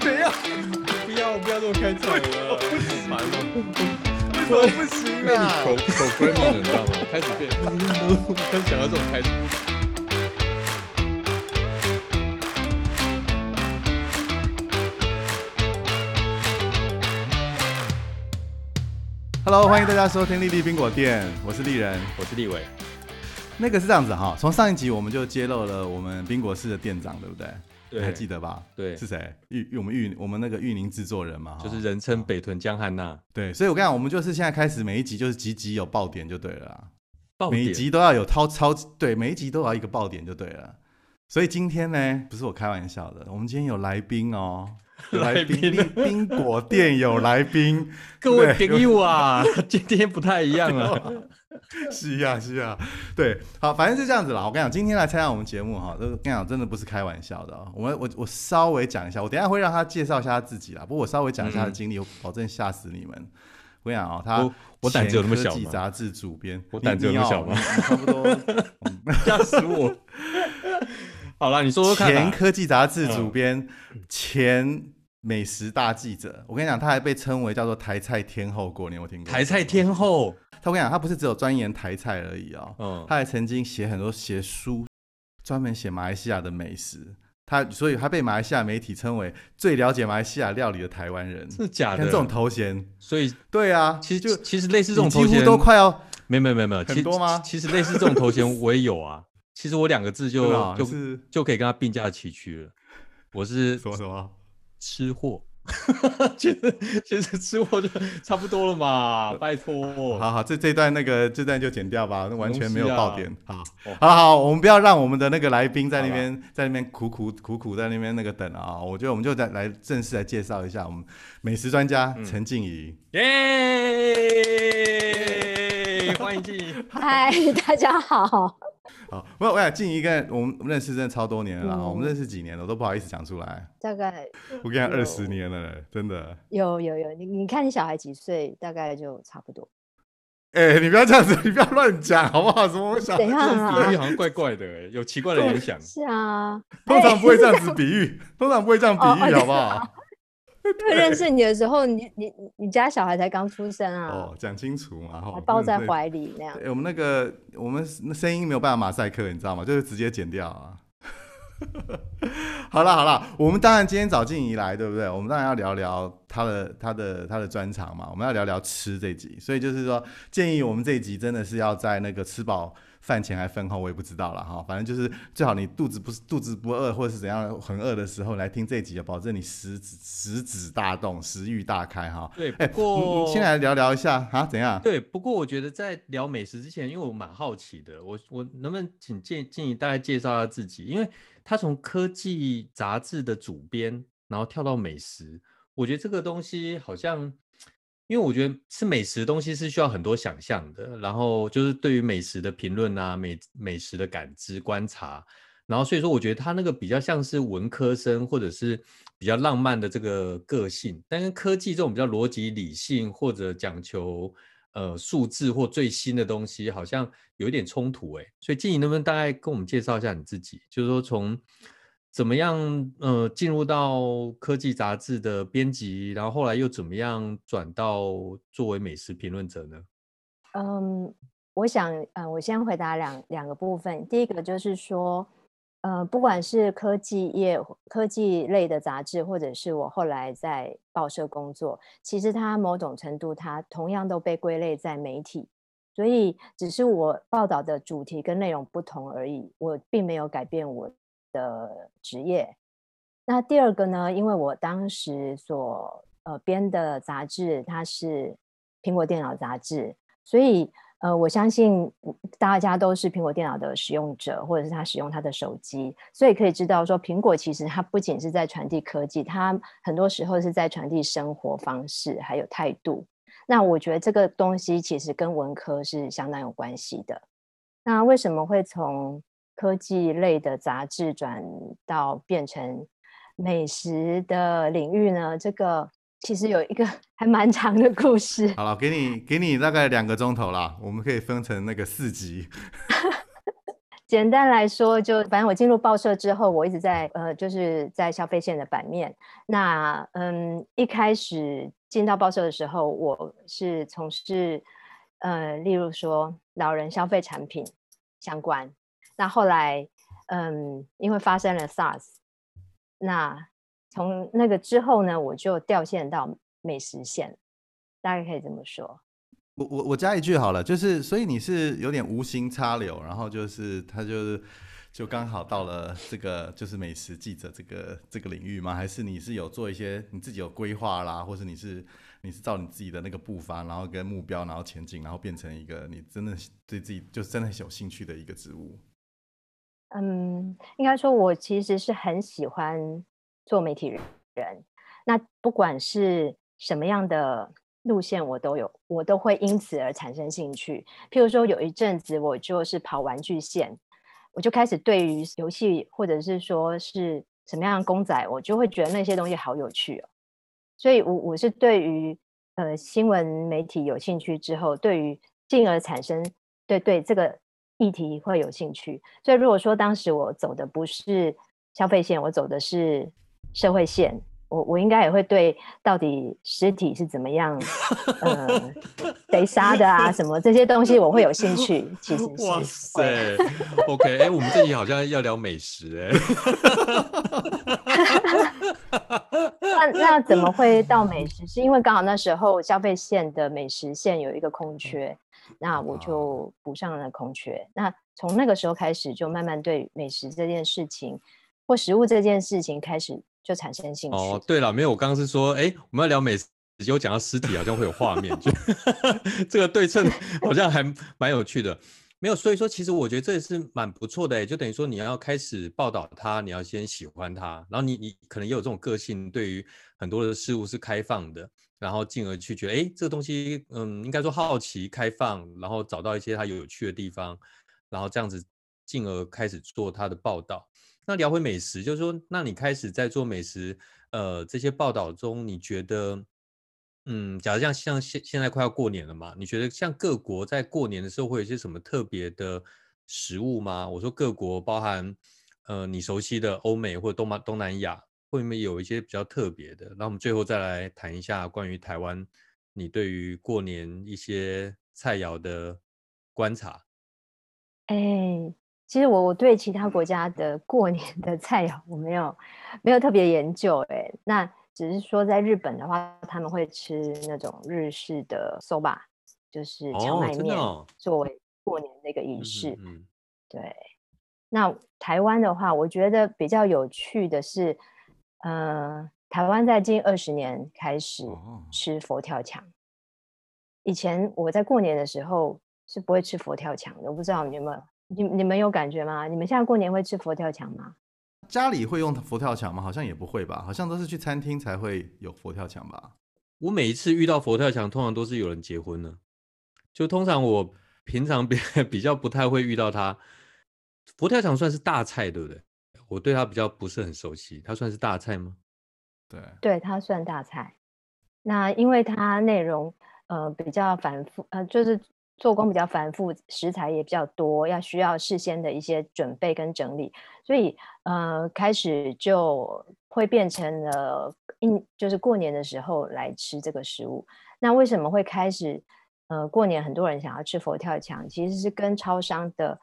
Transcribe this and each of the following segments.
怎样？不要不要这么开场了，好烦哦！为什么不行啊？口口 e m 了，你知道吗？开始变，开始想要这种开场。Hello，欢迎大家收听丽丽冰果店，我是丽人。我是立伟，那个是这样子哈，从上一集我们就揭露了我们冰果室的店长，对不对？对你还记得吧？对是谁？玉玉我们玉我们那个玉宁制作人嘛，就是人称北屯江汉娜。对，所以我跟你讲，我们就是现在开始每一集就是集集有爆点就对了啦，爆点每一集都要有超超对，每一集都要一个爆点就对了。所以今天呢，不是我开玩笑的，我们今天有来宾哦，有来宾，宾果店有来宾，各位对朋友啊，今天不太一样了。是呀、是呀、对，好，反正是这样子啦。我跟你讲，今天来参加我们节目哈，这个跟你讲真的不是开玩笑的、哦。我我我稍微讲一下，我等一下会让他介绍一下他自己啦。不过我稍微讲一下他的经历，我保证吓死你们。我跟你讲哦，他我我胆子有那么小吗前科技杂志主编，我胆子有那么小吗？差不多。吓死我！好了，你说说看前。科技杂志主编，前美食大记者。我跟你讲，他还被称为叫做台菜天后过，年有没有听过？台菜天后，他我跟你讲，他不是只有钻研台菜而已哦，嗯，他还曾经写很多写书，专门写马来西亚的美食。他所以他被马来西亚媒体称为最了解马来西亚料理的台湾人。是假的。看这种头衔，所以对啊，其实就其实类似这种头衔都快要没有没有没有没有，其很多吗其实类似这种头衔我也有啊。其实我两个字就就是就可以跟他并驾齐驱了。我是什么什么？吃货，其实其实吃货就差不多了嘛，拜托。好好，这这段那个这段就剪掉吧，那完全没有爆点。好哦，好好，我们不要让我们的那个来宾在那边在那边苦苦苦苦在那边那个等啊。我觉得我们就再来正式来介绍一下我们美食专家嗯陈静怡。耶！欢迎静怡。嗨，大家好。好，我我想静怡跟我们认识真的超多年了啦，嗯我们认识几年了，我都不好意思讲出来。大概我跟你讲，二十年了，真的。有有有，你你看你小孩几岁，大概就差不多。哎、你不要这样子，你不要乱讲好不好？什么我小怎样这种啊比喻好像怪怪的哎，有奇怪的联想。是啊，通常不会这样子比喻，通常不会这样比哦喻，好不好？因为认识你的时候，你你你你家小孩才刚出生啊哦，，讲清楚嘛，哈还，抱在嗯。怀里那样。对我们那个我们那声音没有办法马赛克，你知道吗？就是直接剪掉啊。好了好了，我们当然今天找静怡来，对不对？我们当然要聊聊她的她的她的专长嘛，我们要聊聊吃这集。所以就是说，建议我们这一集真的是要在那个吃饱饭前还饭后，我也不知道了哈。反正就是最好你肚子不是肚子不饿，或者是怎样很饿的时候来听这一集，保证你食指食指大动，食欲大开哈。对，哎、不过先来聊聊一下啊，怎样？对，不过我觉得在聊美食之前，因为我蛮好奇的，我我能不能请建建议大概介绍一下自己？因为他从科技杂志的主编，然后跳到美食，我觉得这个东西好像，因为我觉得吃美食的东西是需要很多想象的，然后就是对于美食的评论啊，美美食的感知观察，然后所以说我觉得他那个比较像是文科生或者是比较浪漫的这个个性，但跟科技这种比较逻辑理性或者讲求呃数字或最新的东西，好像有一点冲突哎。所以静怡能不能大概跟我们介绍一下你自己，就是说从怎么样呃进入到科技杂志的编辑，然后后来又怎么样转到作为美食评论者呢？嗯，我想，呃，我先回答两两个部分。第一个就是说，呃，不管是科技业、科技类的杂志，或者是我后来在报社工作，其实它某种程度，它同样都被归类在媒体，所以只是我报道的主题跟内容不同而已，我并没有改变我的职业。那第二个呢，因为我当时所呃编的杂志，它是苹果电脑杂志。所以，呃，我相信大家都是苹果电脑的使用者，或者是他使用他的手机，所以可以知道说，苹果其实它不仅是在传递科技，它很多时候是在传递生活方式还有态度。那我觉得这个东西其实跟文科是相当有关系的。那为什么会从科技类的杂志转到变成美食的领域呢？这个其实有一个 还蛮长的故事。好了，给你给你大概两个钟头啦，我们可以分成那个四集。简单来说，就反正我进入报社之后，我一直在呃，就是在消费线的版面。那嗯，一开始进到报社的时候，我是从事呃，例如说老人消费产品相关。那后来嗯，因为发生了 SARS，那从那个之后呢，我就掉线到美食线，大概可以这么说。我我我加一句好了，就是所以你是有点无心插柳，然后就是他就是就刚好到了这个就是美食记者这个这个领域吗？还是你是有做一些你自己有规划啦，或是你是你是照你自己的那个步伐，然后跟目标，然后前进，然后变成一个你真的对自己就真的很有兴趣的一个职务？嗯，应该说，我其实是很喜欢做媒体人，那不管是什么样的。路线我都有，我都会因此而产生兴趣。譬如说，有一阵子我就是跑玩具线，我就开始对于游戏或者是说是什么样的公仔，我就会觉得那些东西好有趣哦。所以，我我是对于呃新闻媒体有兴趣之后，对于进而产生对对这个议题会有兴趣。所以，如果说当时我走的不是消费线，我走的是社会线。我我应该也会对到底尸体是怎么样，呃，谁杀的啊，什么这些东西我会有兴趣。其实，哇塞，OK，哎，我们这里好像要聊美食，哎，那那怎么会到美 食？是因为刚好那时候消费线的美食线有一个空缺，那我就补上了空缺。那从那个时候开始，就慢慢对美食这件事情或食物这件事情开始。就产生兴趣哦。对了，没有，我刚刚是说，哎，我们要聊美食，结果讲到尸体，好像会有画面，就 这个对称好像还蛮有趣的。没有，所以说其实我觉得这也是蛮不错的，就等于说你要开始报道它，你要先喜欢它，然后你你可能也有这种个性，对于很多的事物是开放的，然后进而去觉得，哎，这个东西，嗯，应该说好奇、开放，然后找到一些它有有趣的地方，然后这样子进而开始做它的报道。那聊回美食，就是说，那你开始在做美食，呃，这些报道中，你觉得，嗯，假如像像现现在快要过年了嘛，你觉得像各国在过年的时候会有一些什么特别的食物吗？我说各国包含，呃，你熟悉的欧美或者东马东南亚，会不会有一些比较特别的？那我们最后再来谈一下关于台湾，你对于过年一些菜肴的观察。哎。其实我我对其他国家的过年的菜肴我没有没有特别研究哎，那只是说在日本的话，他们会吃那种日式的 soba，就是荞麦面作为过年的一个仪式。嗯，对。那台湾的话，我觉得比较有趣的是，呃，台湾在近二十年开始吃佛跳墙。以前我在过年的时候是不会吃佛跳墙的，我不知道你有没有。你你们有感觉吗？你们现在过年会吃佛跳墙吗？家里会用佛跳墙吗？好像也不会吧，好像都是去餐厅才会有佛跳墙吧。我每一次遇到佛跳墙，通常都是有人结婚了，就通常我平常比 比较不太会遇到它。佛跳墙算是大菜，对不对？我对它比较不是很熟悉，它算是大菜吗？对，对，它算大菜。那因为它内容呃比较繁复，呃就是。做工比较繁复，食材也比较多，要需要事先的一些准备跟整理，所以呃，开始就会变成了一就是过年的时候来吃这个食物。那为什么会开始呃过年很多人想要吃佛跳墙？其实是跟超商的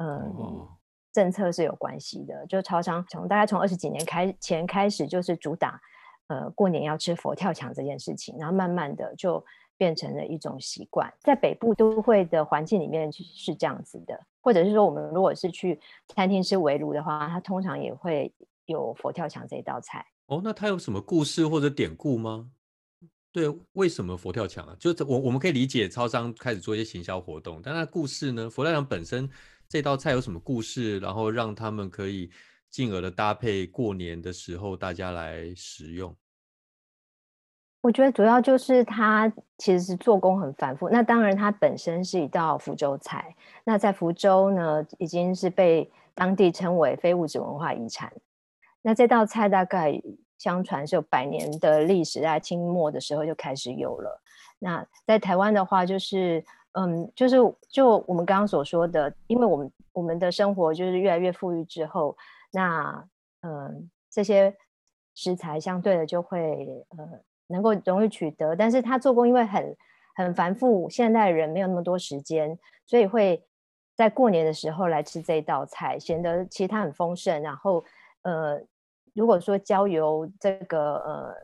嗯政策是有关系的。就超商从大概从二十几年开前开始，就是主打呃过年要吃佛跳墙这件事情，然后慢慢的就。变成了一种习惯，在北部都会的环境里面是这样子的，或者是说，我们如果是去餐厅吃围炉的话，它通常也会有佛跳墙这一道菜。哦，那它有什么故事或者典故吗？对，为什么佛跳墙啊？就我我们可以理解，超商开始做一些行销活动，但那故事呢？佛跳墙本身这道菜有什么故事？然后让他们可以进而的搭配过年的时候大家来食用。我觉得主要就是它其实是做工很繁复。那当然，它本身是一道福州菜。那在福州呢，已经是被当地称为非物质文化遗产。那这道菜大概相传是有百年的历史，在清末的时候就开始有了。那在台湾的话，就是嗯，就是就我们刚刚所说的，因为我们我们的生活就是越来越富裕之后，那嗯这些食材相对的就会呃能够容易取得，但是它做工因为很很繁复，现代人没有那么多时间，所以会在过年的时候来吃这一道菜，显得其实它很丰盛。然后呃如果说交由这个呃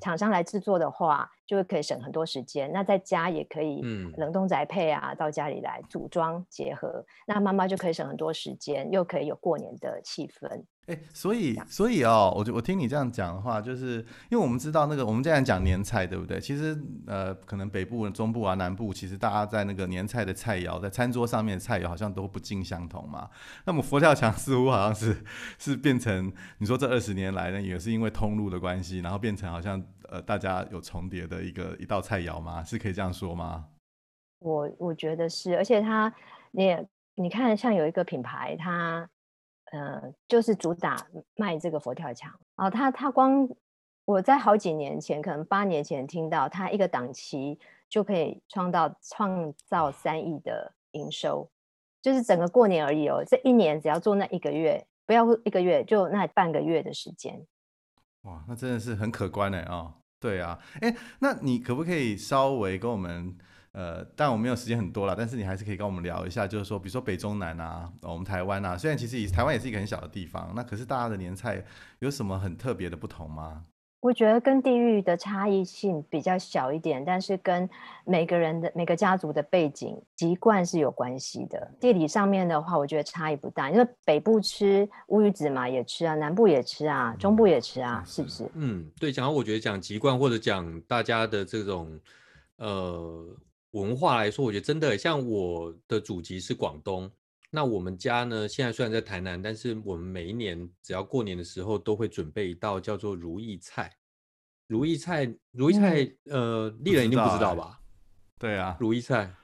厂商来制作的话。就会可以省很多时间。那在家也可以冷冻宅配啊，到家里来组装结合，那妈妈就可以省很多时间，又可以有过年的气氛。哎，所以所以哦，我就我听你这样讲的话，就是因为我们知道那个我们这样讲年菜，对不对？其实呃，可能北部、中部啊、南部，其实大家在那个年菜的菜肴，在餐桌上面的菜肴好像都不尽相同嘛。那么佛跳墙似乎好像是是变成你说这二十年来呢，也是因为通路的关系，然后变成好像呃大家有重叠的一个一道菜肴吗？是可以这样说吗？我我觉得是，而且它你你看，像有一个品牌，它。嗯，就是主打卖这个佛跳墙哦。它它光我在好几年前，可能八年前听到它一个档期就可以创造创造三亿的营收，就是整个过年而已哦。这一年只要做那一个月，不要一个月，就那半个月的时间。哇，那真的是很可观的啊！对啊，哎，那你可不可以稍微跟我们？呃，但我没有时间很多了，但是你还是可以跟我们聊一下，就是说，比如说北中南啊，我们台湾啊，虽然其实以台湾也是一个很小的地方，那可是大家的年菜有什么很特别的不同吗？我觉得跟地域的差异性比较小一点，但是跟每个人的每个家族的背景习惯是有关系的。地理上面的话，我觉得差异不大，因为北部吃乌鱼子嘛也吃啊，南部也吃啊，中部也吃啊，是不是？嗯，对，讲到我觉得讲籍贯或者讲大家的这种呃。文化来说，我觉得真的像我的祖籍是广东，那我们家呢，现在虽然在台南，但是我们每一年只要过年的时候，都会准备一道叫做如意菜。如意菜，如意菜，呃，丽人一定不知道吧？对啊，如意菜，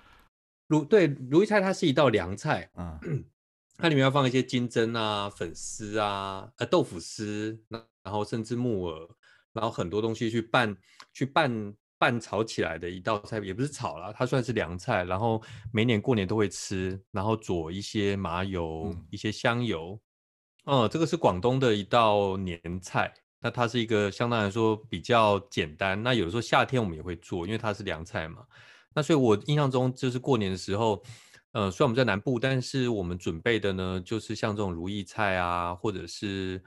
如对如意菜，它是一道凉菜，嗯，它里面要放一些金针啊、粉丝啊、呃豆腐丝，然后甚至木耳，然后很多东西去拌，去拌。拌炒起来的一道菜，也不是炒啦，它算是凉菜。然后每年过年都会吃，然后佐一些麻油、一些香油。嗯，这个是广东的一道年菜。那它是一个相对来说比较简单。那有的时候夏天我们也会做，因为它是凉菜嘛。那所以我印象中就是过年的时候，呃，虽然我们在南部，但是我们准备的呢，就是像这种如意菜啊，或者是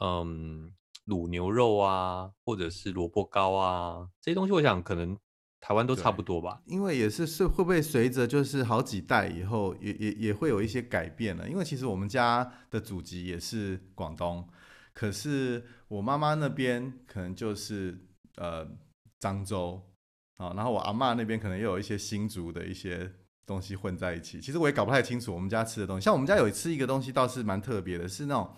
嗯。卤牛肉啊，或者是萝卜糕啊，这些东西，我想可能台湾都差不多吧。因为也是是会不会随着就是好几代以后，也也也会有一些改变了。因为其实我们家的祖籍也是广东，可是我妈妈那边可能就是呃漳州啊，然后我阿妈那边可能又有一些新竹的一些东西混在一起。其实我也搞不太清楚我们家吃的东西。像我们家有吃一个东西倒是蛮特别的，是那种。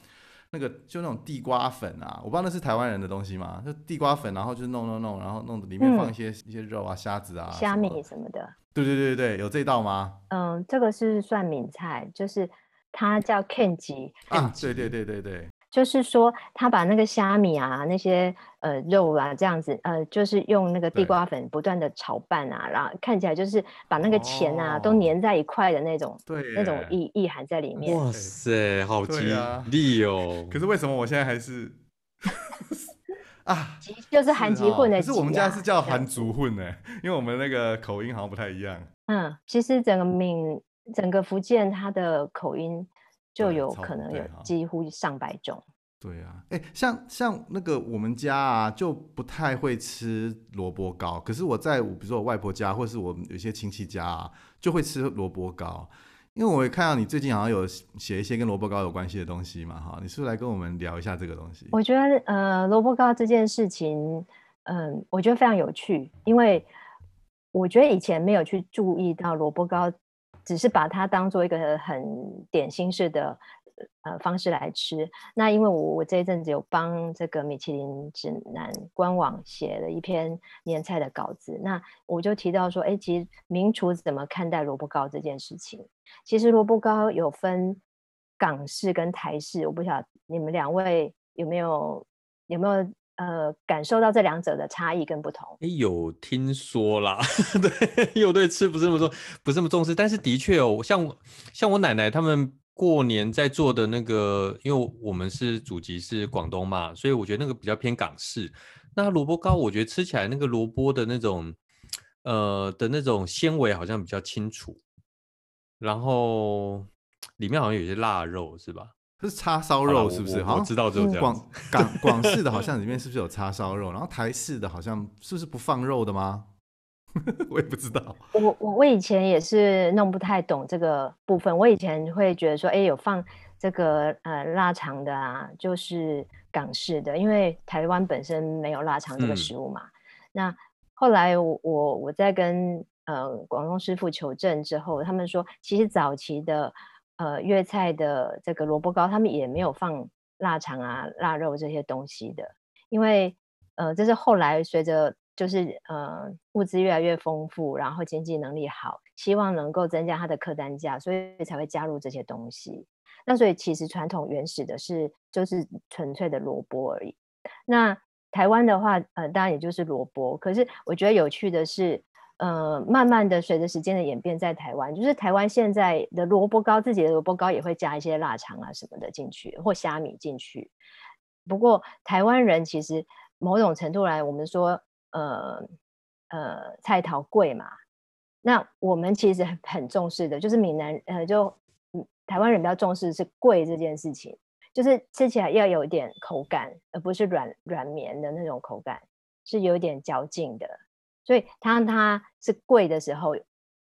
那个就那种地瓜粉啊，我不知道那是台湾人的东西吗？就地瓜粉，然后就弄弄弄，然后弄里面放一些一些肉啊、虾子啊、虾米什么的。对对对对有这道吗？嗯，这个是算闽菜，就是它叫 k e n j i 啊。对对对对对。就是说，他把那个虾米啊、那些呃肉啊这样子，呃，就是用那个地瓜粉不断的炒拌啊，然后看起来就是把那个钱啊都粘在一块的那种，对，那种意意涵在里面。哇塞，好吉利哦！可是为什么我现在还是 啊？就是韩籍混的。可是我们家是叫韩族混呢，因为我们那个口音好像不太一样。嗯，其实整个闽整个福建它的口音。就有可能有几乎上百种。对啊，哎，像像那个我们家啊，就不太会吃萝卜糕。可是我在比如说我外婆家，或是我有些亲戚家啊，就会吃萝卜糕。因为我也看到你最近好像有写一些跟萝卜糕有关系的东西嘛，哈，你是不是来跟我们聊一下这个东西？我觉得呃，萝卜糕这件事情，嗯，我觉得非常有趣，因为我觉得以前没有去注意到萝卜糕。只是把它当做一个很点心式的呃方式来吃。那因为我我这一阵子有帮这个米其林指南官网写了一篇年菜的稿子，那我就提到说，哎，其实名厨怎么看待萝卜糕这件事情？其实萝卜糕有分港式跟台式，我不晓得你们两位有没有有没有呃感受到这两者的差异跟不同。哎，有听说啦，对，因为我对吃不是那么重，不是那么重视，但是的确哦，像像我奶奶他们过年在做的那个，因为我们是祖籍是广东嘛，所以我觉得那个比较偏港式。那萝卜糕，我觉得吃起来那个萝卜的那种，呃的那种纤维好像比较清楚，然后里面好像有些腊肉，是吧？是叉烧肉是不是？好像知道这种广港广式的好像里面是不是有叉烧肉？然后台式的好像是不是不放肉的吗？我也不知道。我我我以前也是弄不太懂这个部分。我以前会觉得说，哎，有放这个呃腊肠的啊，就是港式的，因为台湾本身没有腊肠这个食物嘛。那后来我我我在跟呃广东师傅求证之后，他们说，其实早期的。呃，粤菜的这个萝卜糕，他们也没有放腊肠啊、腊肉这些东西的，因为呃，这是后来随着就是呃物资越来越丰富，然后经济能力好，希望能够增加它的客单价，所以才会加入这些东西。那所以其实传统原始的是就是纯粹的萝卜而已。那台湾的话，呃，当然也就是萝卜。可是我觉得有趣的是。呃，慢慢的随着时间的演变，在台湾，就是台湾现在的萝卜糕，自己的萝卜糕也会加一些腊肠啊什么的进去，或虾米进去。不过台湾人其实某种程度来，我们说，呃呃，菜桃贵嘛，那我们其实很重视的，就是闽南呃，就台湾人比较重视是贵这件事情，就是吃起来要有一点口感，而不是软软绵的那种口感，是有点嚼劲的。所以它它是贵的时候，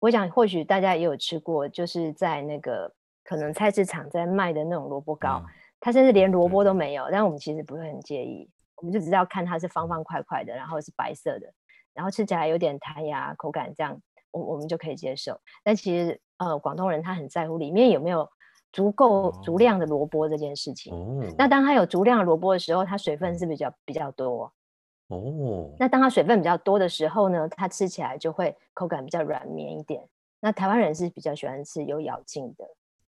我想或许大家也有吃过，就是在那个可能菜市场在卖的那种萝卜糕，它甚至连萝卜都没有，但我们其实不会很介意，我们就只要看它是方方块块的，然后是白色的，然后吃起来有点弹牙，口感这样，我我们就可以接受。但其实呃，广东人他很在乎里面有没有足够足量的萝卜这件事情。那当他有足量的萝卜的时候，它水分是比较比较多。哦，那当它水分比较多的时候呢，它吃起来就会口感比较软绵一点。那台湾人是比较喜欢吃有咬劲的，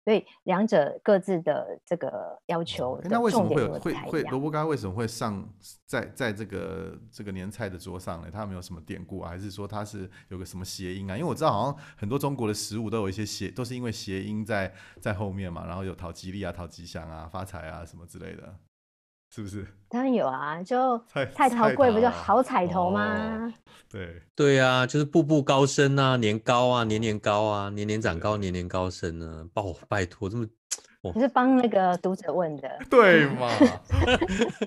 所以两者各自的这个要求。那为什么会会会萝卜干为什么会上在在这个这个年菜的桌上呢？它有没有什么典故啊，还是说它是有个什么谐音啊？因为我知道好像很多中国的食物都有一些谐，都是因为谐音在在后面嘛，然后有讨吉利啊、讨吉祥啊、发财啊什么之类的。是不是？当然有啊，就菜桃贵不就好彩头吗？对对啊，就是步步高升啊，年高啊，年年高啊，年年长高，年年高升啊！拜拜托，这么你是帮那个读者问的，对吗？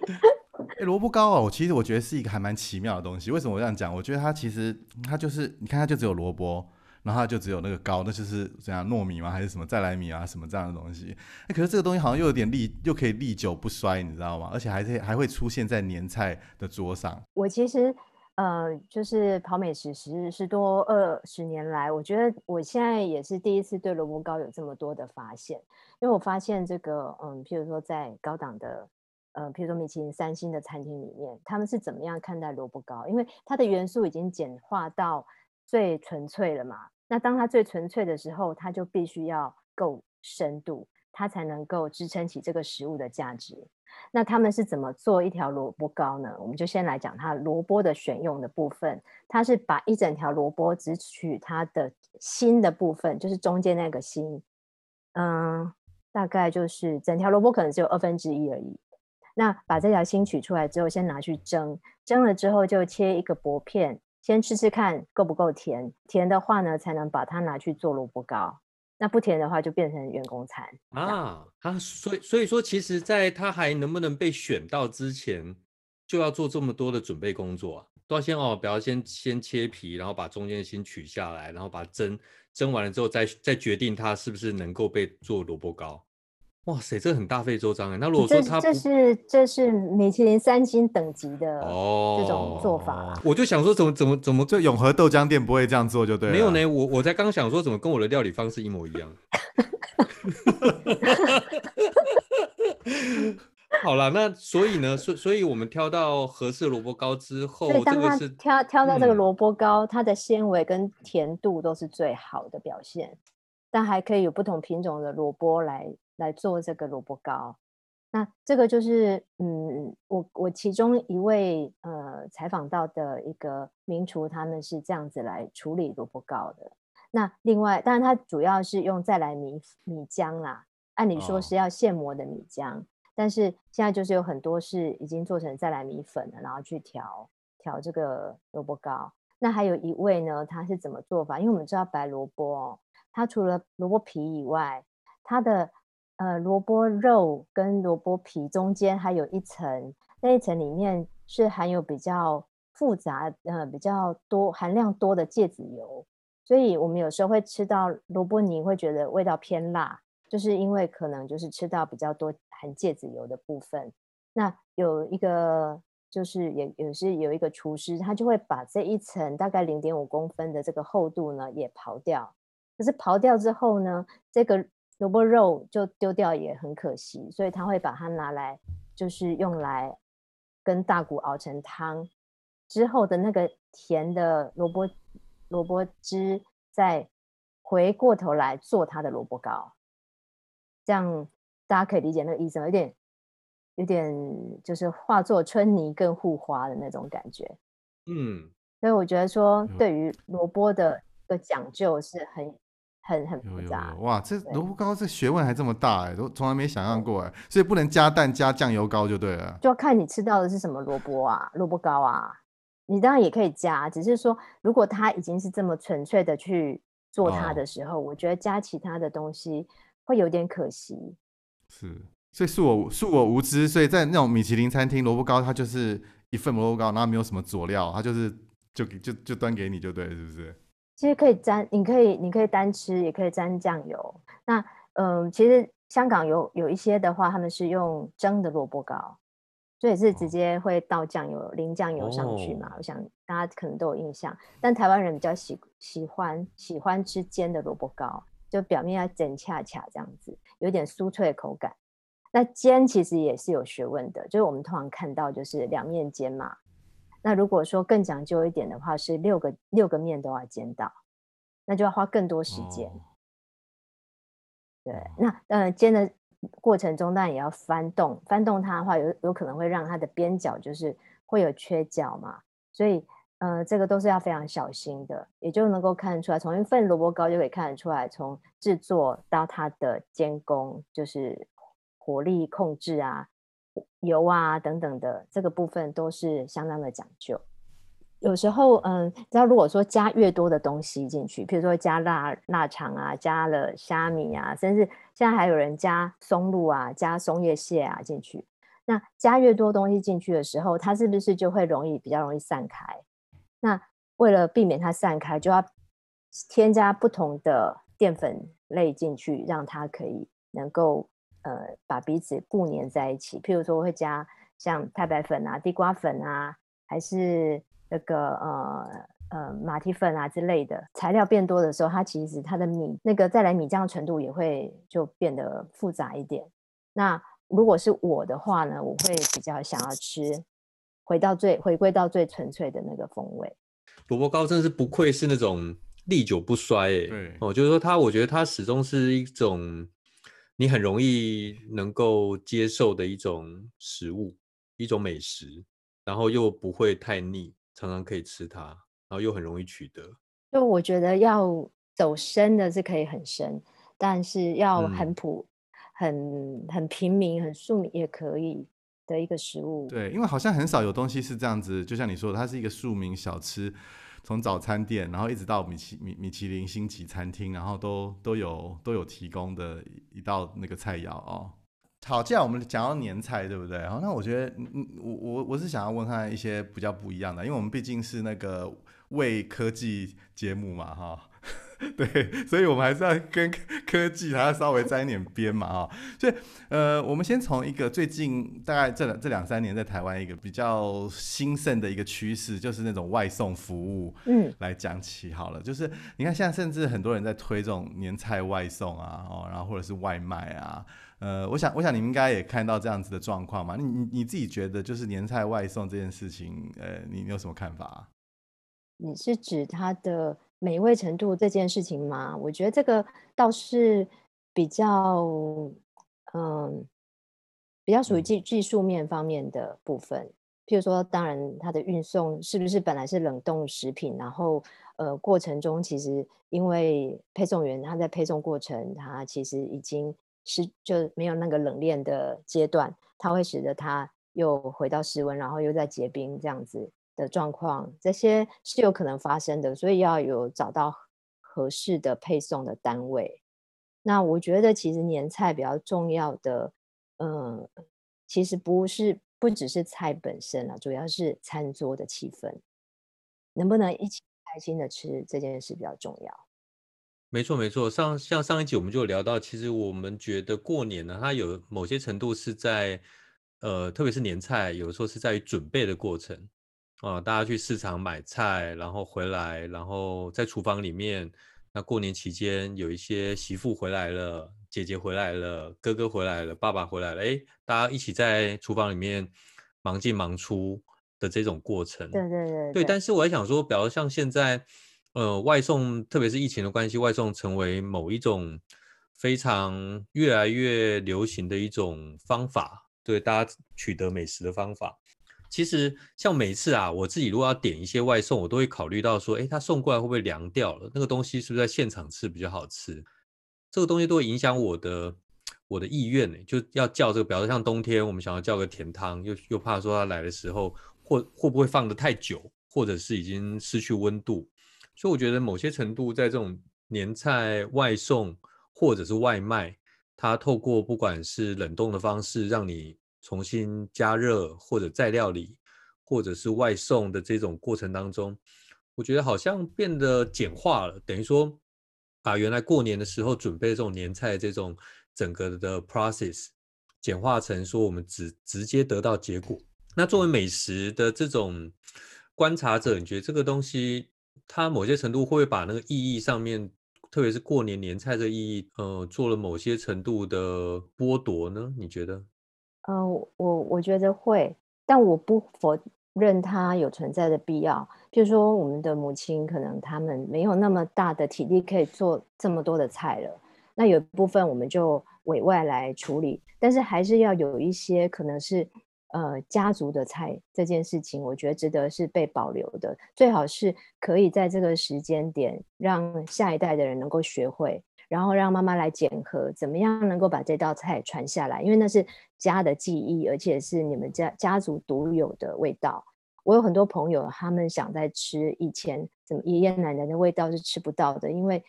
哎，萝卜糕啊，我其实我觉得是一个还蛮奇妙的东西。为什么我这样讲？我觉得它其实它就是，你看它就只有萝卜。然后就只有那个糕，那就是怎样糯米吗？还是什么再来米啊？什么这样的东西？哎，可是这个东西好像又有点历，又可以历久不衰，你知道吗？而且还是还会出现在年菜的桌上。我其实呃，就是跑美食十十多二十年来，我觉得我现在也是第一次对萝卜糕有这么多的发现，因为我发现这个嗯，譬如说在高档的呃，譬如说米其林三星的餐厅里面，他们是怎么样看待萝卜糕？因为它的元素已经简化到最纯粹了嘛。那当它最纯粹的时候，它就必须要够深度，它才能够支撑起这个食物的价值。那他们是怎么做一条萝卜糕呢？我们就先来讲它萝卜的选用的部分。它是把一整条萝卜只取它的心的部分，就是中间那个心，嗯，大概就是整条萝卜可能只有二分之一而已。那把这条心取出来之后，先拿去蒸，蒸了之后就切一个薄片。先吃吃看够不够甜，甜的话呢，才能把它拿去做萝卜糕。那不甜的话，就变成员工餐啊。啊，所以所以说，其实在他还能不能被选到之前，就要做这么多的准备工作啊。都要先哦，不要先先切皮，然后把中间的心取下来，然后把蒸蒸完了之后，再再决定它是不是能够被做萝卜糕。哇塞，这很大费周章哎。那如果说他这是这是米其林三星等级的哦这种做法，我就想说怎么怎么怎么这永和豆浆店不会这样做就对了。没有呢，我我才刚想说怎么跟我的料理方式一模一样。好了，那所以呢，所所以我们挑到合适萝卜糕之后，这个是挑挑到这个萝卜糕，它的纤维跟甜度都是最好的表现，但还可以有不同品种的萝卜来。来做这个萝卜糕，那这个就是嗯，我我其中一位呃采访到的一个名厨，他们是这样子来处理萝卜糕的。那另外，当然它主要是用再来米米浆啦，按理说是要现磨的米浆，但是现在就是有很多是已经做成再来米粉了，然后去调调这个萝卜糕。那还有一位呢，他是怎么做法？因为我们知道白萝卜，它除了萝卜皮以外，它的呃萝卜肉跟萝卜皮中间还有一层，那一层里面是含有比较复杂呃比较多含量多的芥子油。所以我们有时候会吃到萝卜泥，会觉得味道偏辣，就是因为可能就是吃到比较多含芥子油的部分。那有一个就是也也是有一个厨师，他就会把这一层大概零点五公分的这个厚度呢也刨掉。可是刨掉之后呢，这个萝卜肉就丢掉也很可惜，所以他会把它拿来就是用来跟大骨熬成汤之后的那个甜的萝卜。萝卜汁再回过头来做他的萝卜糕，这样大家可以理解那个意思吗？有点有点就是化作春泥更护花的那种感觉。嗯，所以我觉得说对于萝卜的个讲究是很很很复杂。哇，这萝卜糕这学问还这么大哎，都从来没想象过哎，所以不能加蛋加酱油膏就对了。就要看你吃到的是什么萝卜啊，萝卜糕啊。你当然也可以加，只是说，如果它已经是这么纯粹的去做它的时候，我觉得加其他的东西会有点可惜。是，所以恕我恕我无知，所以在那种米其林餐厅，萝卜糕它就是一份萝卜糕，然后没有什么佐料，它就是就就就端给你就对，是不是？其实可以沾，你可以你可以单吃，也可以沾酱油。那嗯，其实香港有有一些的话，他们是用蒸的萝卜糕。所以是直接会倒酱油淋酱油上去嘛？我想大家可能都有印象。但台湾人比较喜喜欢喜欢吃煎的萝卜糕，就表面要整恰恰这样子，有点酥脆的口感。那煎其实也是有学问的，就是我们通常看到就是两面煎嘛。那如果说更讲究一点的话，是六个六个面都要煎到，那就要花更多时间。对，那呃煎的。过程中，当然也要翻动，翻动它的话，有有可能会让它的边角就是会有缺角嘛，所以，呃，这个都是要非常小心的，也就能够看得出来，从一份萝卜糕就可以看得出来，从制作到它的监工，就是火力控制啊、油啊等等的这个部分都是相当的讲究。有时候，嗯，知道如果说加越多的东西进去，比如说加腊腊肠啊，加了虾米啊，甚至现在还有人加松露啊，加松叶蟹啊进去。那加越多东西进去的时候，它是不是就会容易比较容易散开？那为了避免它散开，就要添加不同的淀粉类进去，让它可以能够呃把彼此固粘在一起。譬如说会加像太白粉啊、地瓜粉啊，还是。那个呃呃马蹄粉啊之类的材料变多的时候，它其实它的米那个再来米浆程度也会就变得复杂一点。那如果是我的话呢，我会比较想要吃回到最回归到最纯粹的那个风味。萝卜糕真的是不愧是那种历久不衰哎，对哦，就是说它，我觉得它始终是一种你很容易能够接受的一种食物，一种美食，然后又不会太腻。常常可以吃它，然后又很容易取得。就我觉得要走深的是可以很深，但是要很普、很很平民、很庶民也可以的一个食物。对，因为好像很少有东西是这样子，就像你说的，它是一个庶民小吃，从早餐店，然后一直到米其米米其林星级餐厅，然后都都有都有提供的一道那个菜肴哦。好，既然我们讲到年菜，对不对？好，那我觉得，嗯，我我我是想要问他一些比较不一样的，因为我们毕竟是那个为科技节目嘛，哈，对，所以我们还是要跟科技还要稍微沾一点边嘛，哈。所以，呃，我们先从一个最近大概这两这两三年在台湾一个比较兴盛的一个趋势，就是那种外送服务，嗯，来讲起好了。就是你看，现在甚至很多人在推这种年菜外送啊，哦，然后或者是外卖啊。呃，我想，我想你们应该也看到这样子的状况嘛？你你你自己觉得，就是年菜外送这件事情，呃，你有什么看法？你是指它的美味程度这件事情吗？我觉得这个倒是比较，嗯，比较属于嗯技技术面方面的部分。譬如说，当然它的运送是不是本来是冷冻食品，然后呃过程中其实因为配送员他在配送过程，他其实已经是就没有那个冷链的阶段，它会使得它又回到室温，然后又在结冰这样子的状况，这些是有可能发生的，所以要有找到合适的配送的单位。那我觉得其实年菜比较重要的，嗯，其实不是不只是菜本身啊，主要是餐桌的气氛，能不能一起开心的吃这件事比较重要。没错，没错。上像上一集我们就聊到，其实我们觉得过年呢，它有某些程度是在，呃，特别是年菜，有的时候是在于准备的过程啊，大家去市场买菜，然后回来，然后在厨房里面。那过年期间有一些媳妇回来了，姐姐回来了，哥哥回来了，爸爸回来了，哎，大家一起在厨房里面忙进忙出的这种过程。对对对对，但是我还想说，比如像现在，呃，外送，特别是疫情的关系，外送成为某一种非常越来越流行的一种方法，对大家取得美食的方法。其实像每次啊，我自己如果要点一些外送，我都会考虑到说，哎，他送过来会不会凉掉了？那个东西是不是在现场吃比较好吃？这个东西都会影响我的我的意愿呢，就要叫这个，比如说像冬天我们想要叫个甜汤，又又怕说他来的时候，或会不会放得太久，或者是已经失去温度，所以我觉得某些程度在这种年菜外送或者是外卖，它透过不管是冷冻的方式让你。重新加热或者再料理，或者是外送的这种过程当中，我觉得好像变得简化了。等于说，把原来过年的时候准备这种年菜这种整个的 process 简化成说，我们只直接得到结果。那作为美食的这种观察者，你觉得这个东西它某些程度会不会把那个意义上面，特别是过年年菜这意义，呃，做了某些程度的剥夺呢？你觉得？呃，我我觉得会，但我不否认它有存在的必要。譬如说，我们的母亲可能他们没有那么大的体力可以做这么多的菜了，那有一部分我们就委外来处理，但是还是要有一些可能是呃家族的菜这件事情，我觉得值得是被保留的，最好是可以在这个时间点让下一代的人能够学会。然后让妈妈来检核，怎么样能够把这道菜传下来？因为那是家的记忆，而且是你们家家族独有的味道。我有很多朋友，他们想在吃以前怎么爷爷奶奶的味道是吃不到的，因为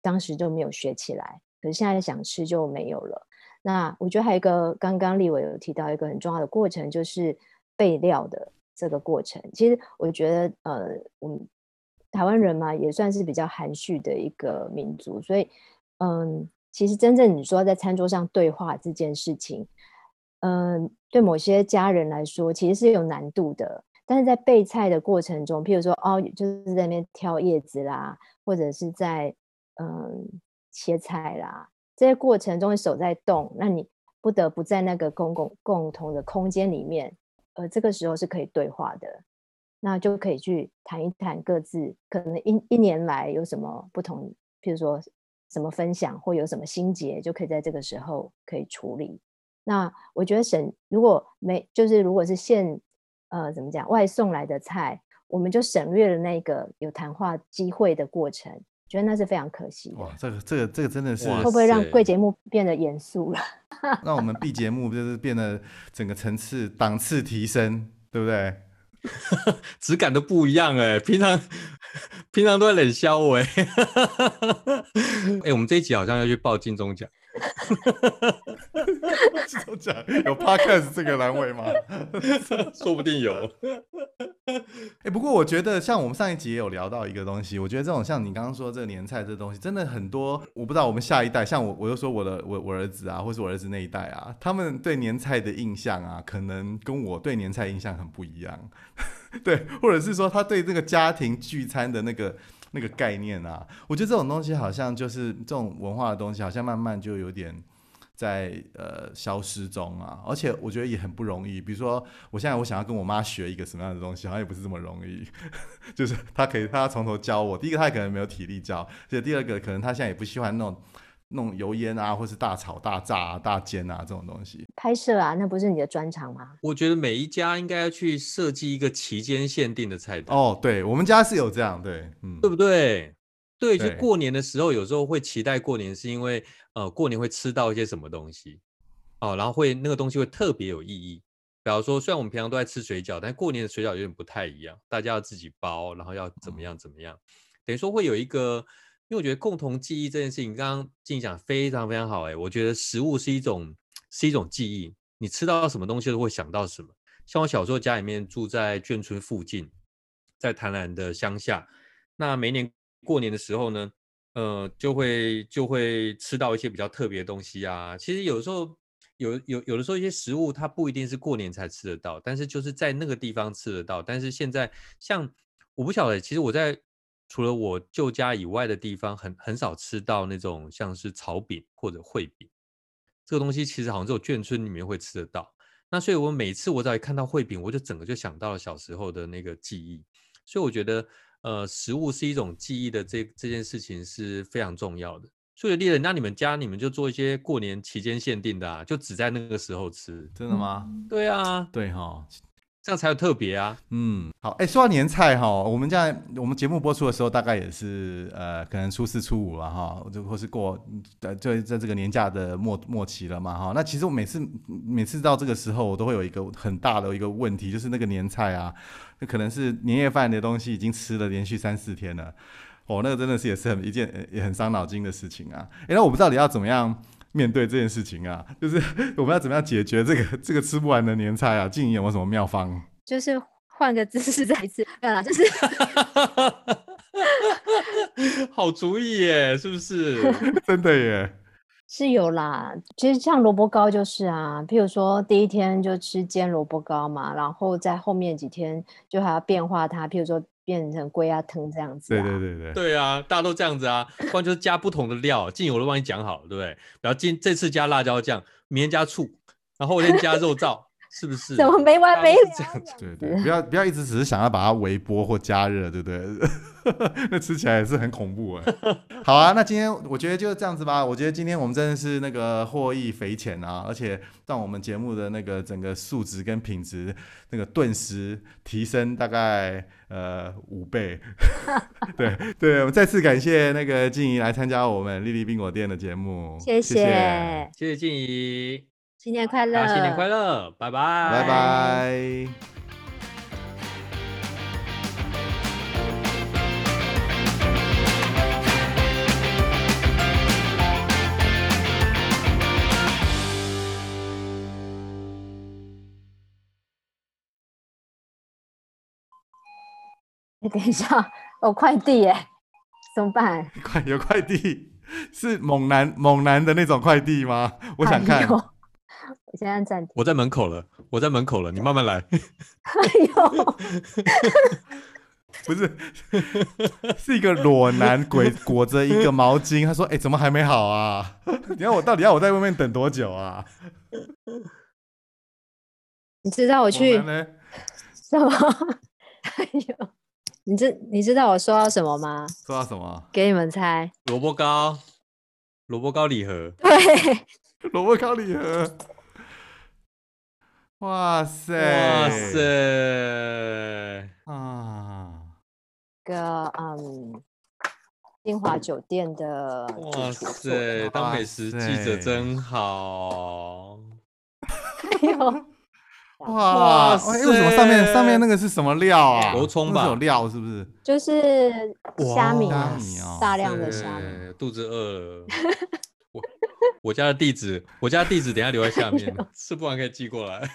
当时就没有学起来。可是现在想吃就没有了。那我觉得还有一个，刚刚立伟有提到一个很重要的过程，就是备料的这个过程。其实我觉得，呃，我们台湾人嘛，也算是比较含蓄的一个民族，所以。嗯，其实真正你说在餐桌上对话这件事情，嗯，对某些家人来说其实是有难度的。但是在备菜的过程中，譬如说哦，就是在那边挑叶子啦，或者是在嗯切菜啦，这些过程中手在动，那你不得不在那个公共共同的空间里面，呃，这个时候是可以对话的，那就可以去谈一谈各自可能一一年来有什么不同，譬如说。怎么分享或有什么心结，就可以在这个时候可以处理。那我觉得省如果没就是如果是现呃怎么讲外送来的菜，我们就省略了那个有谈话机会的过程，觉得那是非常可惜的。哇，这个这个这个真的是会不会让贵节目变得严肃了？让我们 B 节目就是变得整个层次档次提升，对不对？质感都不一样哎，平常 平常都在冷笑哎，哎，我们这一集好像要去报金钟奖。金钟奖有 Podcast 这个栏位吗？说不定有。哎，不过我觉得像我们上一集也有聊到一个东西，我觉得这种像你刚刚说这个年菜这东西，真的很多。我不知道我们下一代，像我，我就说我的我我儿子啊，或是我儿子那一代啊，他们对年菜的印象啊，可能跟我对年菜印象很不一样。对，或者是说他对这个家庭聚餐的那个那个概念啊，我觉得这种东西好像就是这种文化的东西，好像慢慢就有点在呃消失中啊。而且我觉得也很不容易。比如说，我现在我想要跟我妈学一个什么样的东西，好像也不是这么容易。就是她可以她从头教我，第一个她可能没有体力教，而且第二个可能她现在也不喜欢那种。弄油烟啊，或是大炒大炸啊、大煎啊这种东西。拍摄啊，那不是你的专长吗？我觉得每一家应该要去设计一个期间限定的菜单，哦，对，我们家是有这样，对，嗯，对不对？对，就过年的时候，有时候会期待过年，是因为呃，过年会吃到一些什么东西哦，然后会那个东西会特别有意义。比方说，虽然我们平常都在吃水饺，但过年的水饺有点不太一样，大家要自己包，然后要怎么样怎么样，等于说会有一个，因为我觉得共同记忆这件事情，刚刚静怡讲非常非常好，哎，我觉得食物是一种是一种记忆，你吃到什么东西都会想到什么。像我小时候家里面住在眷村附近，在台南的乡下，那每年过年的时候呢，呃，就会就会吃到一些比较特别的东西啊。其实有时候有有有的时候一些食物它不一定是过年才吃得到，但是就是在那个地方吃得到。但是现在像我不晓得，其实我在除了我舅家以外的地方，很很少吃到那种像是炒饼或者烩饼这个东西，其实好像只有眷村里面会吃得到。那所以，我每次我只要一看到烩饼，我就整个就想到了小时候的那个记忆。所以我觉得，呃，食物是一种记忆的这这件事情是非常重要的。所以，猎人，那你们家你们就做一些过年期间限定的啊，就只在那个时候吃。真的吗？对啊，对哈，这样才有特别啊。嗯，好，哎、说到年菜哈，我们在我们节目播出的时候，大概也是呃，可能初四初五了哈，就或是过呃，就在这个年假的末末期了嘛哈。那其实我每次每次到这个时候，我都会有一个很大的一个问题，就是那个年菜啊，那可能是年夜饭的东西已经吃了连续三四天了，哦，那个真的是也是很一件也很伤脑筋的事情啊。哎、那我不知道你要怎么样。面对这件事情啊，就是我们要怎么样解决这个 这个吃不完的年菜啊？静怡有没有什么妙方？就是换个姿势再一次，没有啦，就是 好主意耶，是不是？真的耶，是有啦。其实像萝卜糕就是啊，譬如说第一天就吃煎萝卜糕嘛，然后在后面几天就还要变化它，譬如说变成龟鸭汤这样子、对啊。对对对，对啊，大家都这样子啊，不然就是加不同的料。进我都帮你讲好了，对不对？然后今这次加辣椒酱，明天加醋，然后后天加肉燥，是不是？怎么没完没了都是这样子对对，不要不要一直只是想要把它微波或加热，对不对？那吃起来也是很恐怖哎。好啊，那今天我觉得就这样子吧。我觉得今天我们真的是那个获益匪浅啊，而且让我们节目的那个整个素质跟品质那个顿时提升大概呃五倍。对对，我们再次感谢那个静怡来参加我们丽丽冰果店的节目，谢谢，谢谢静怡，新年快乐，新年快乐，拜拜，拜拜。哎等一下，有快递耶，怎么办？快有快递，是猛男猛男的那种快递吗？我想看哎。现在暂停。我在门口了，我在门口了，你慢慢来。哎呦，不是，是一个裸男鬼裹着一个毛巾。他说：“哎、怎么还没好啊？你要我到底要我在外面等多久啊你知道我？”去？什么？哎呦，你知你知道我收到什么吗？说到什么？给你们猜。萝卜糕，萝卜糕礼盒，对，萝卜糕礼盒。哇塞！哇！塞！啊！个嗯，金华酒店的哇塞，的。当美食记者真好。哎呦，哇！哇哎为什么上面上面那个是什么料啊？油葱那是有料是不是？就是虾米啊虾米哦，大量的虾米。肚子饿了。我我家的地址，我家的地址等下留在下面，吃不完可以寄过来。